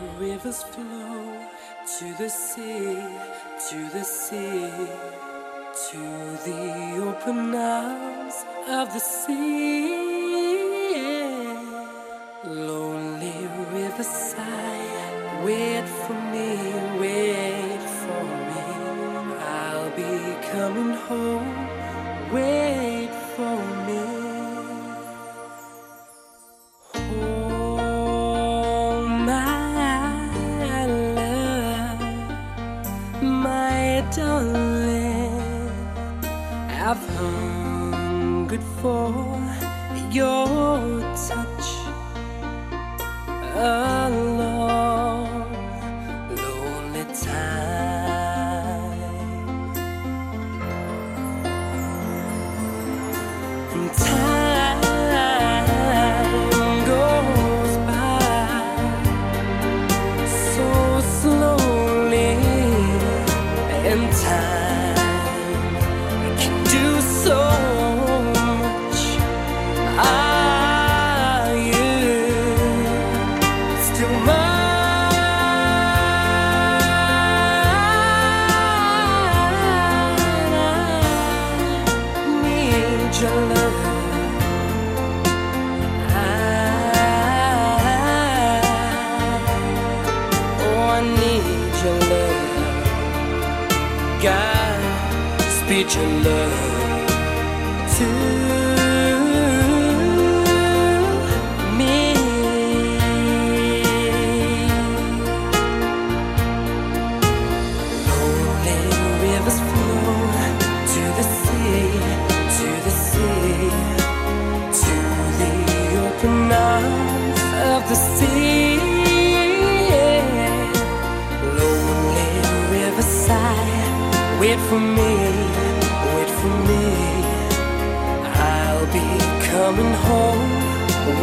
The rivers flow to the sea, to the sea, to the open arms of the sea.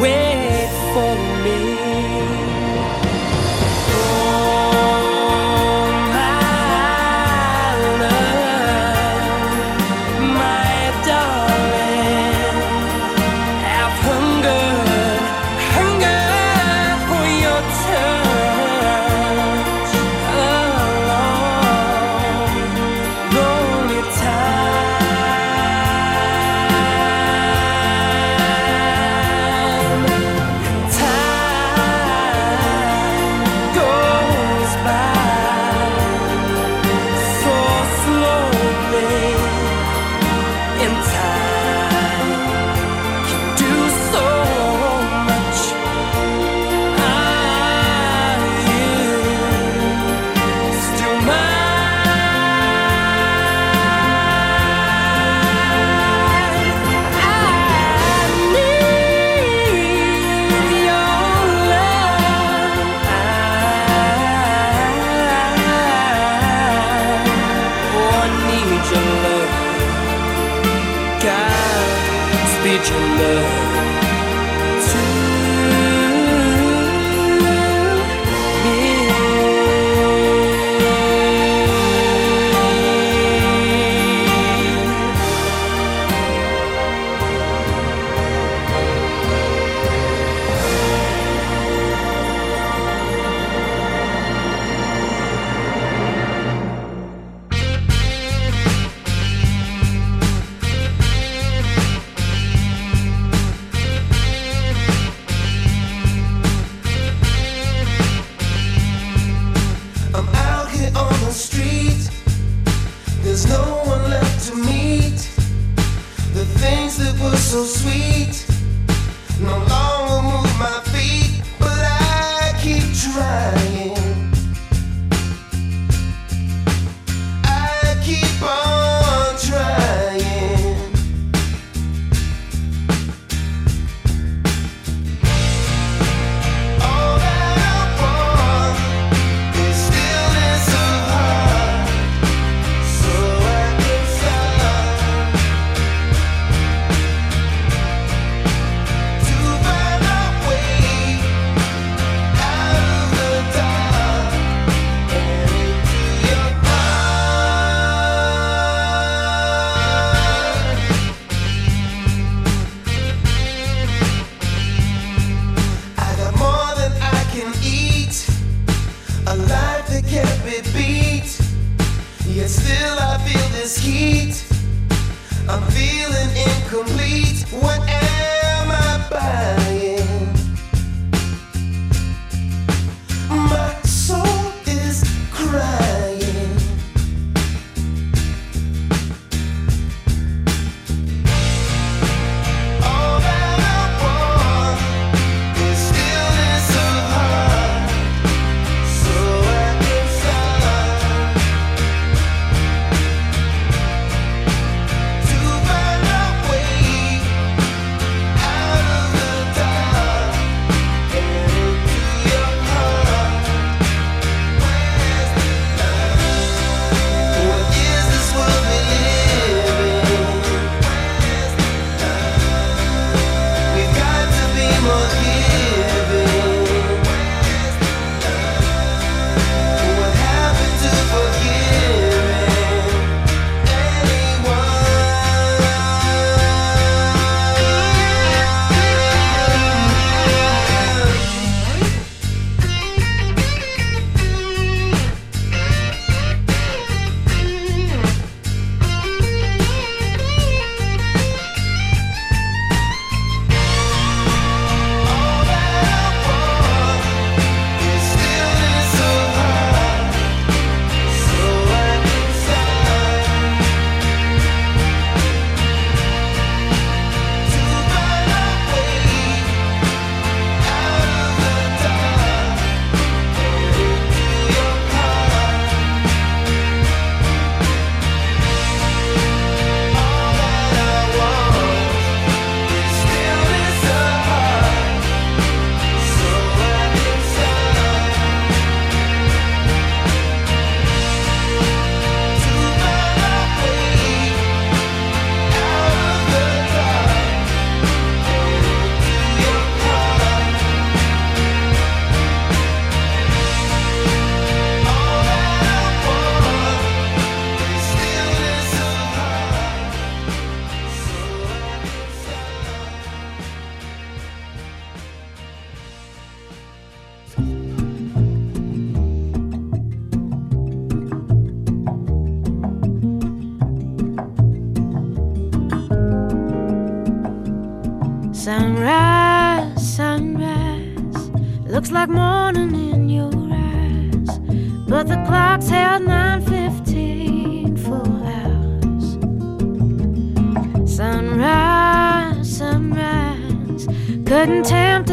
where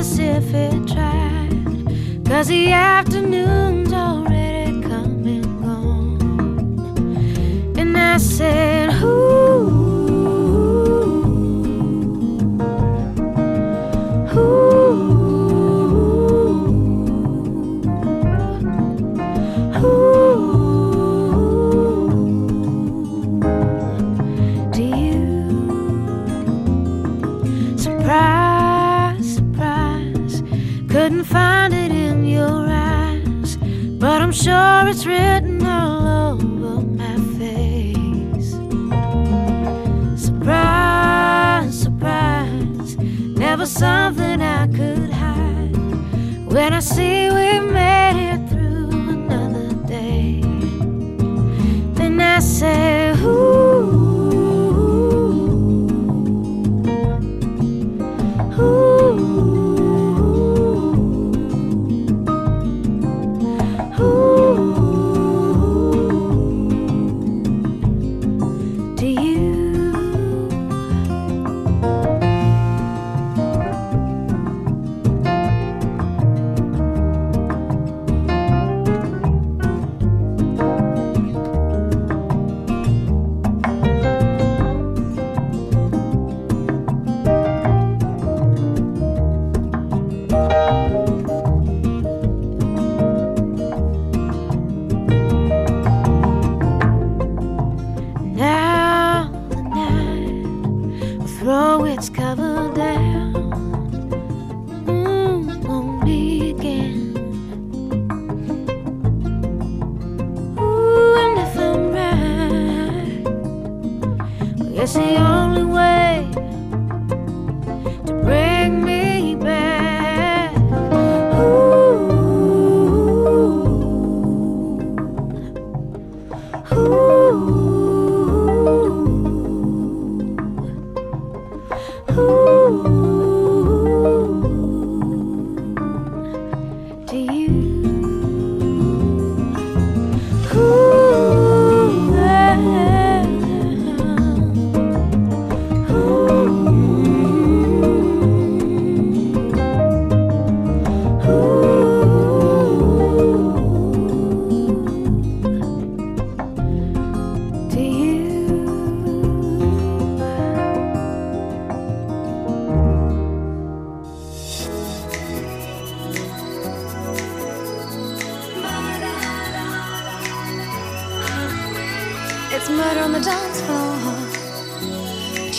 us if it tried. Cause the afternoon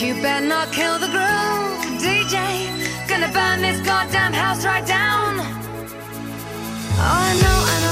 you better not kill the groove, DJ. Gonna burn this goddamn house right down. Oh, I know, I know.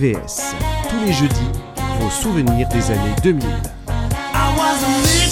Tous les jeudis, vos souvenirs des années 2000. cha-cha,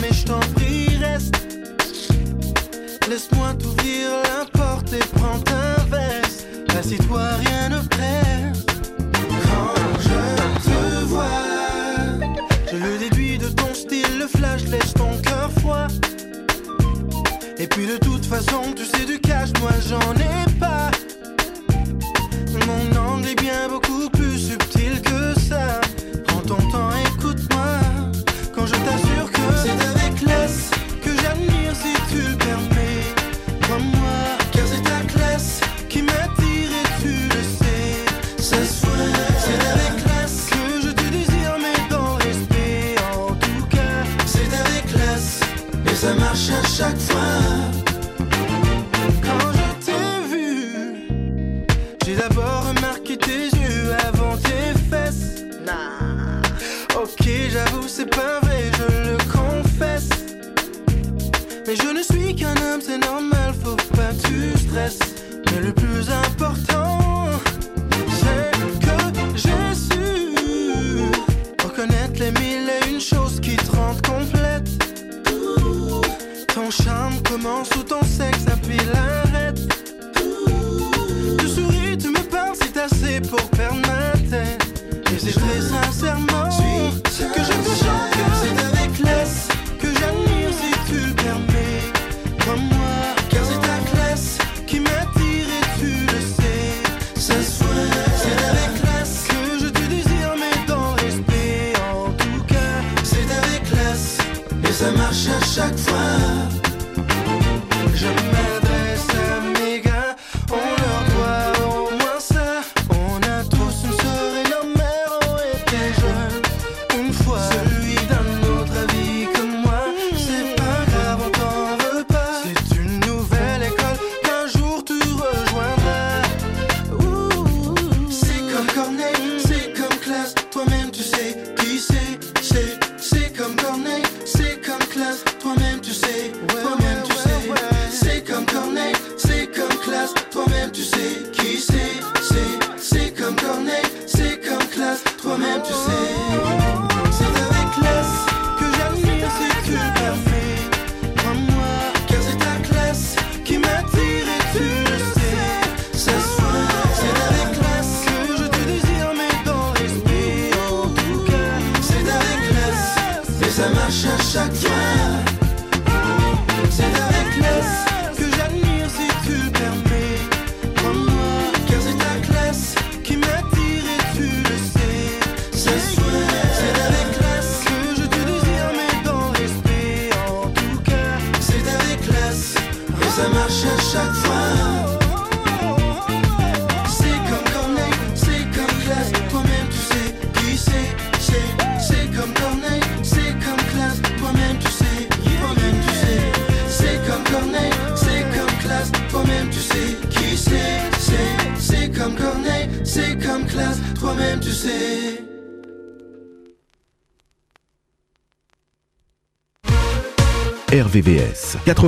mais je t'en prie, reste. Laisse-moi t'ouvrir la porte et prends ta veste. Assis-toi, rien ne presse. Quand je te vois, je le déduis de ton style, le flash laisse ton cœur froid. Et puis de toute façon, tu sais du cash, moi j'en ai pas.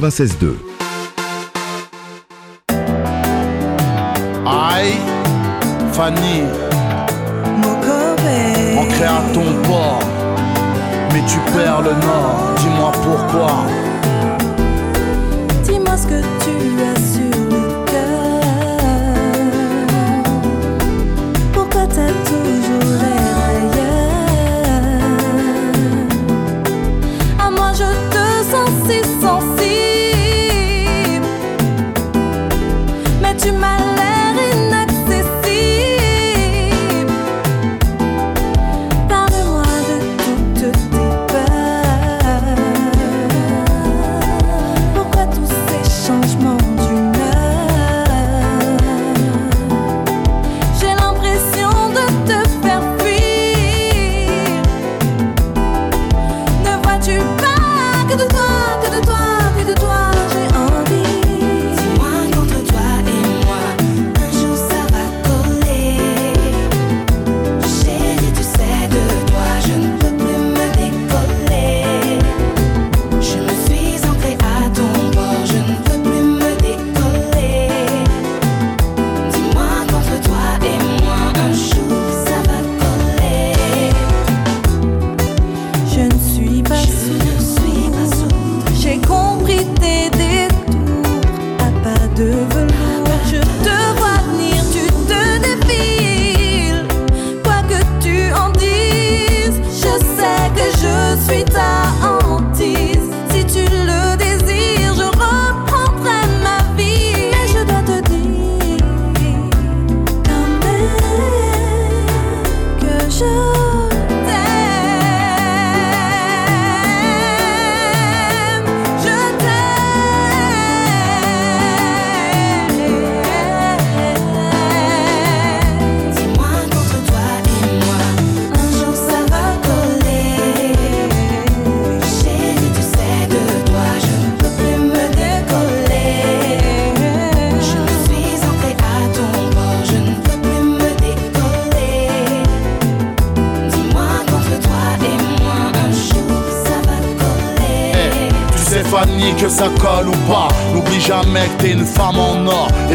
96.2. Aïe, Fanny, ancré à ton port, mais tu perds le nord, dis-moi pourquoi.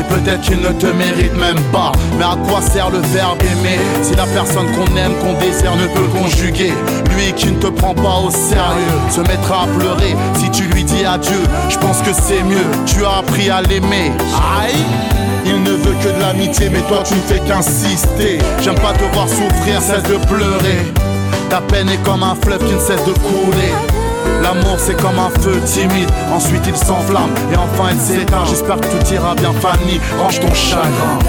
Peut-être qu'il ne te mérite même pas Mais à quoi sert le verbe aimer Si la personne qu'on aime, qu'on désire ne peut conjuguer? Lui qui ne te prend pas au sérieux Se mettra à pleurer si tu lui dis adieu Je pense que c'est mieux, tu as appris à l'aimer Aïe il ne veut que de l'amitié, mais toi tu ne fais qu'insister. J'aime pas te voir souffrir, cesse de pleurer. Ta peine est comme un fleuve qui ne cesse de couler. L'amour c'est comme un feu timide, ensuite il s'enflamme et enfin il s'éteint. J'espère que tout ira bien, Fanny, range ton chagrin.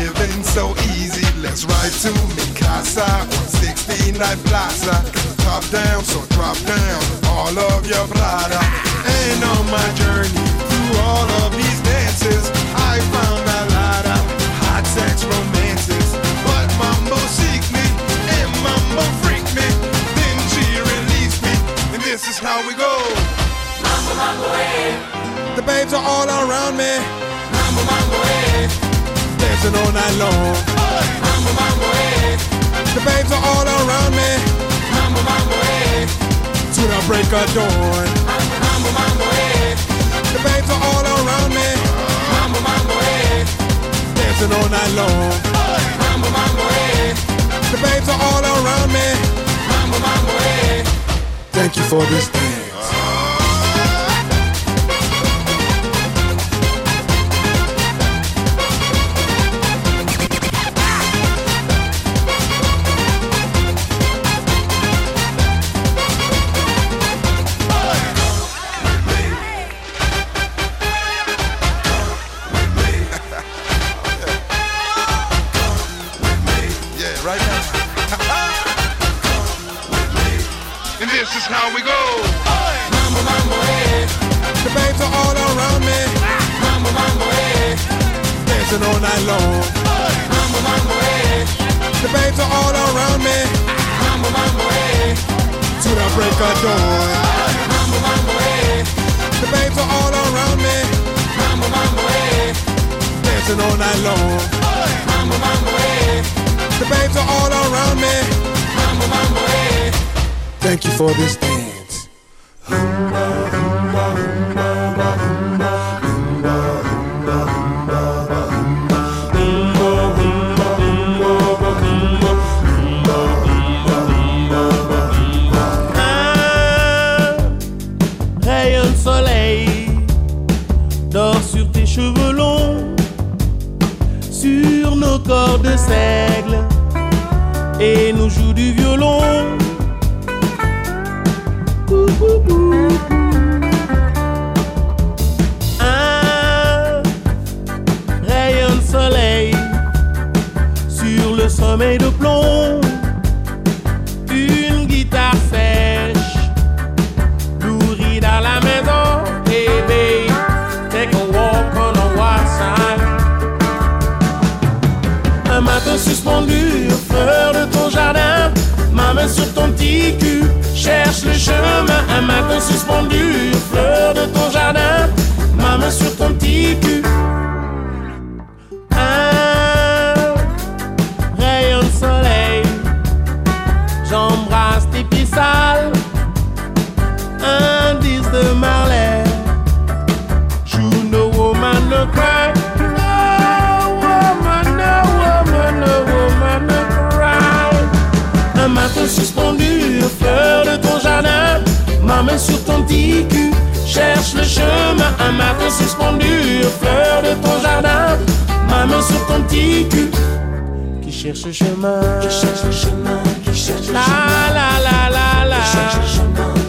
Living so easy. Let's ride to Mikasa on 69 Plaza. Top down, so drop down all of your Prada. And on my journey through all of these dances, I found a lot of hot sex romances. But Mambo seek me, and Mambo freak me. Then she released me, and this is how we go. Mambo, Mambo, eh. The babes are all around me. Mambo, mambo, hey. Dancing all night long. Mambo, mambo, hey. The babes are all around me. Mambo, mambo, hey. To the break of dawn. Mambo, mambo, hey. The babes are all around me. Mambo, mambo, hey. Dancing all night long. Mambo, mambo, hey. The babes are all around me. Mambo, mambo, hey. Thank you for this dance. Dancing all night long. Mambo, mambo, hey. The babes are all around me. Mambo, mambo, hey. To the break of dawn. Mambo, mambo, hey. The babes are all around me. Mambo, mambo, hey. Dancing all night long. Mambo, mambo, hey. The babes are all around me. Mambo, mambo, hey. Thank you for this dance. Et nous joue du violon. Un rayon de soleil sur le sommeil de plomb, main sur ton petit cul cherche le chemin. Un matin suspendu aux fleurs de ton jardin, ma main sur ton petit cul. Un rayon de soleil, j'embrasse tes pieds un disque de Marley. You know woman no cry. Matin suspendu aux fleurs de ton jardin, ma main sur ton petit cul cherche le chemin. Un matin suspendu aux fleurs de ton jardin, ma main sur ton petit cul qui cherche le chemin. Qui cherche le chemin, qui cherche le chemin. La la la la la. Qui cherche le chemin,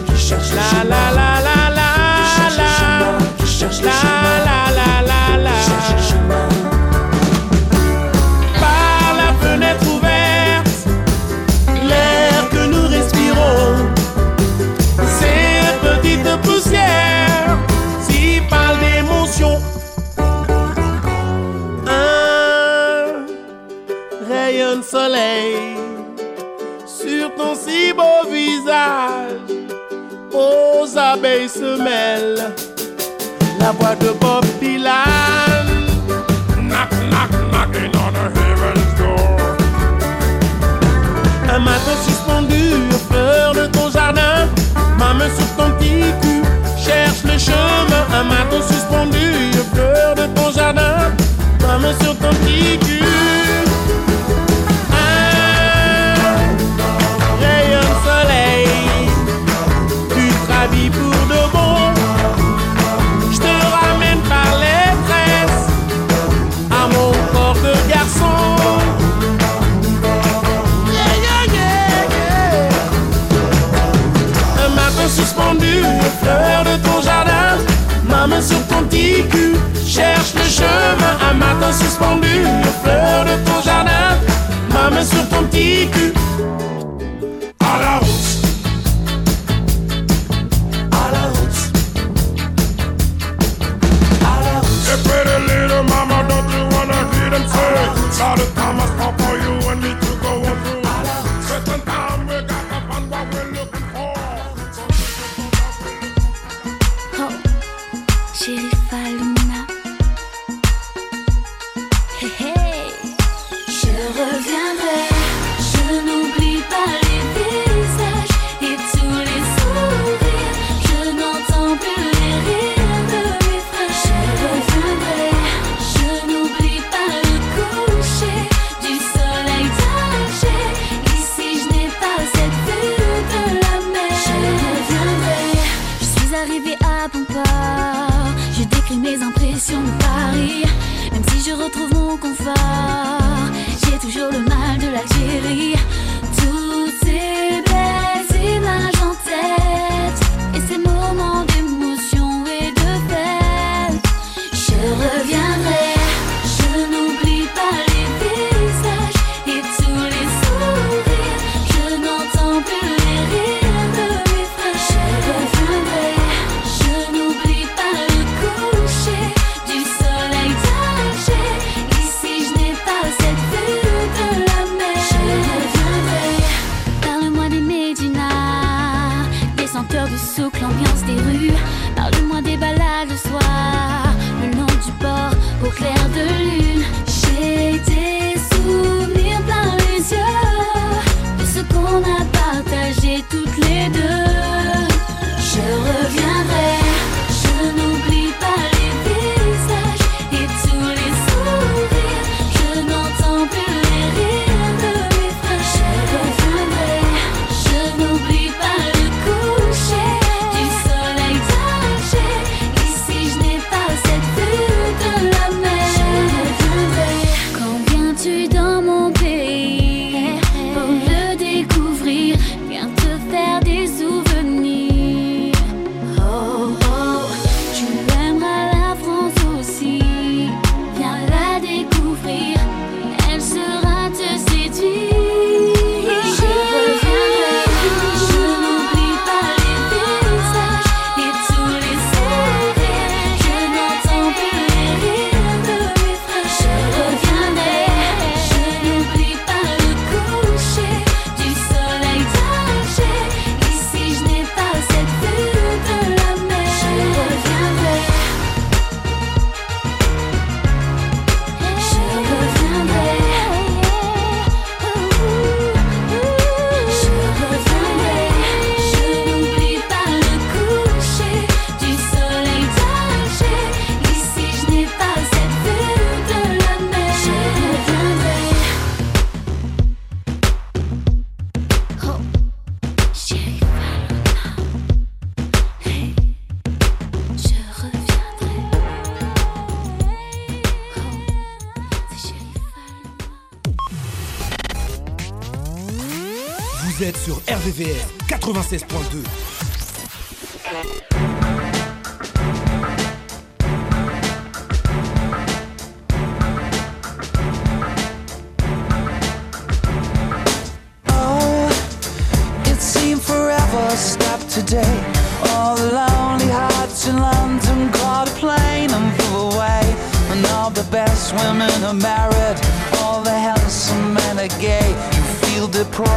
calma. Même si je retrouve mon confort, j'ai toujours le mal de l'Algérie.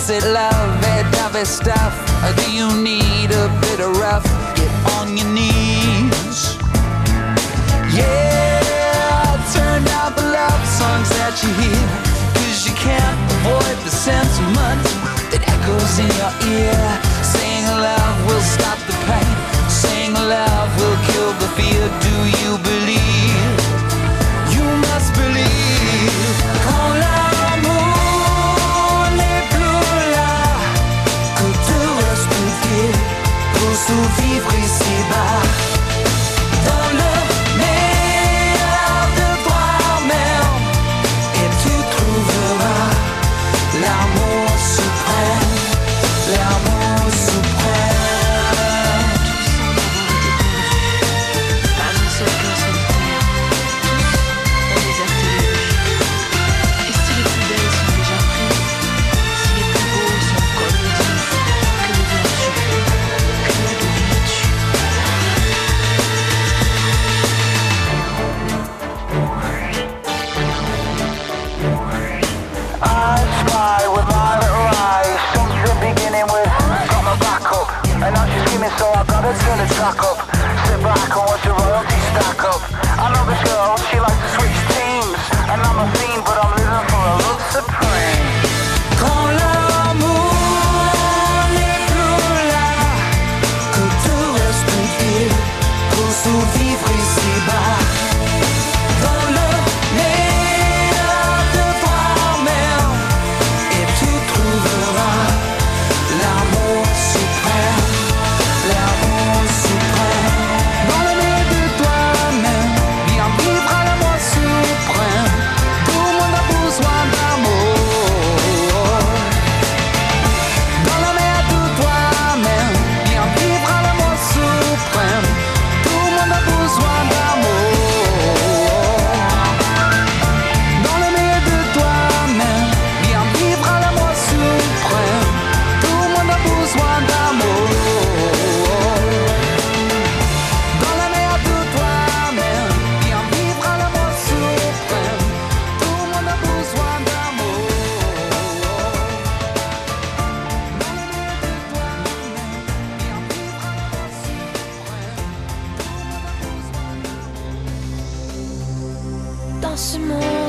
Is it love, that dovey stuff? Or do you need a bit of rough? Get on your knees. Yeah, turn out the love songs that you hear. Cause you can't avoid the sentiment that echoes in your ear. Saying love will stop the pain. Saying love will kill the fear. Do you believe? tout vivre ici-bas.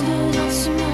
de l'insoumis.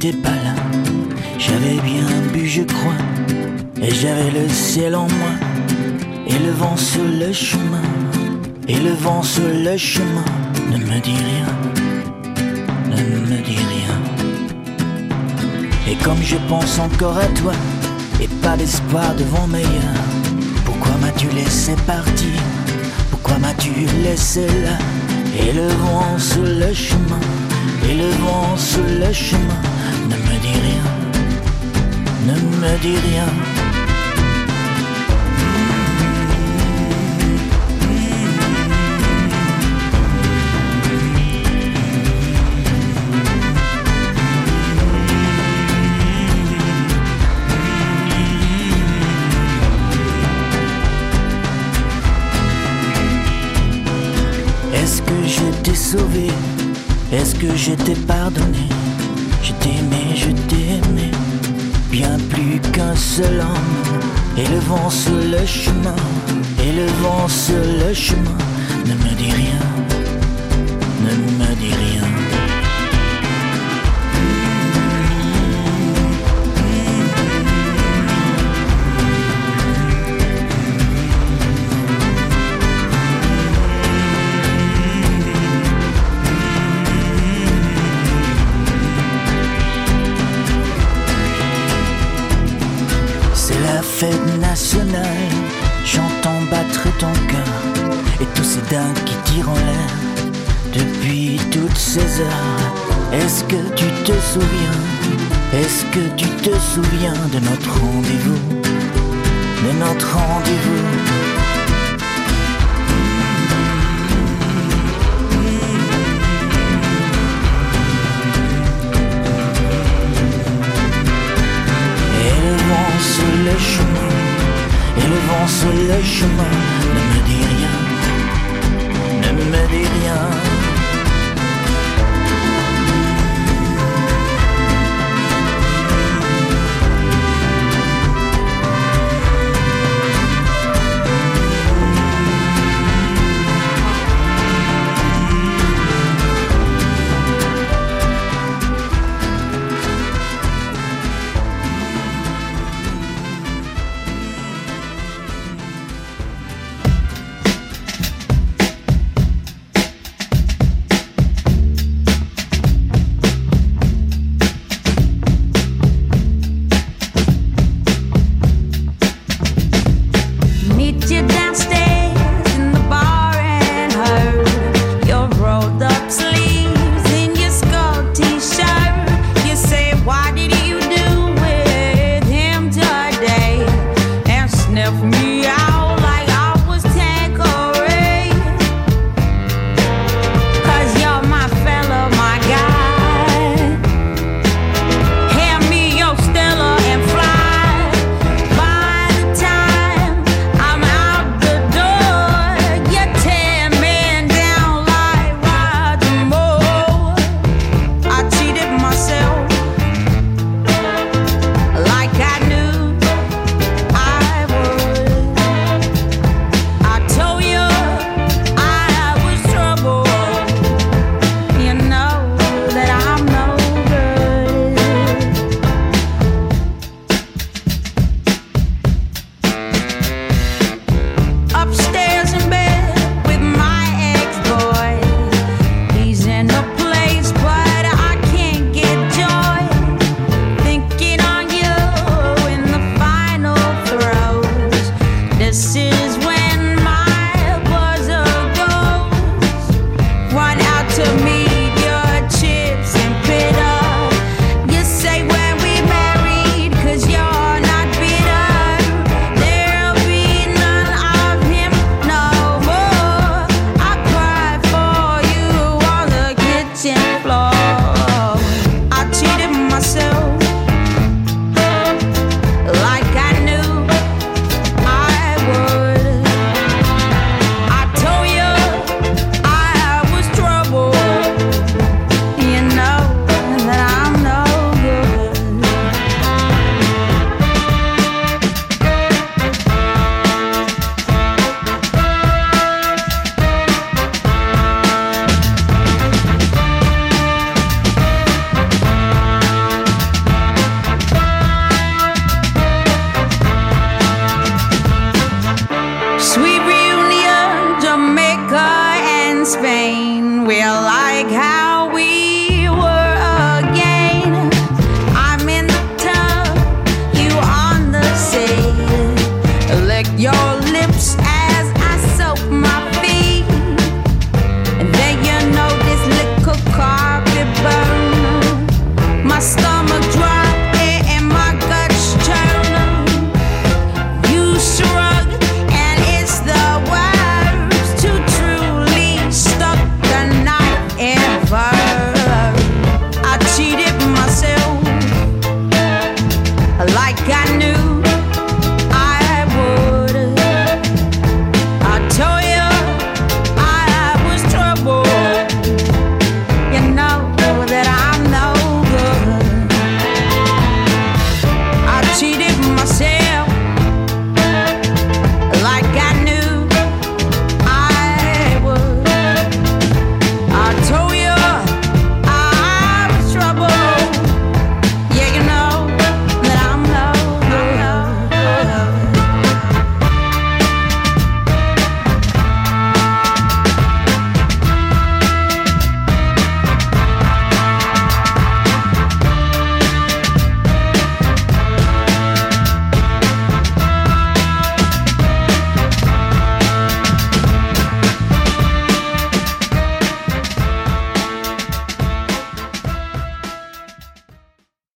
J'avais bien bu, je crois, et j'avais le ciel en moi, et le vent sur le chemin, et le vent sur le chemin. Ne me dis rien, ne me dis rien. Et comme je pense encore à toi, et pas d'espoir devant meilleur, pourquoi m'as-tu laissé partir? Pourquoi m'as-tu laissé là? Et le vent sur le chemin, et le vent sur le chemin, me dis rien. Est-ce que je t'ai sauvé? Est-ce que je t'ai pardonné? Qu'un seul homme. Et le vent sur le chemin Et le vent sur le chemin Ne me dis rien Ne me dis rien qui tirent en l'air depuis toutes ces heures. Est-ce que tu te souviens? Est-ce que tu te souviens de notre rendez-vous? De notre rendez-vous? Et le vent sur le chemin, et le vent sur le chemin,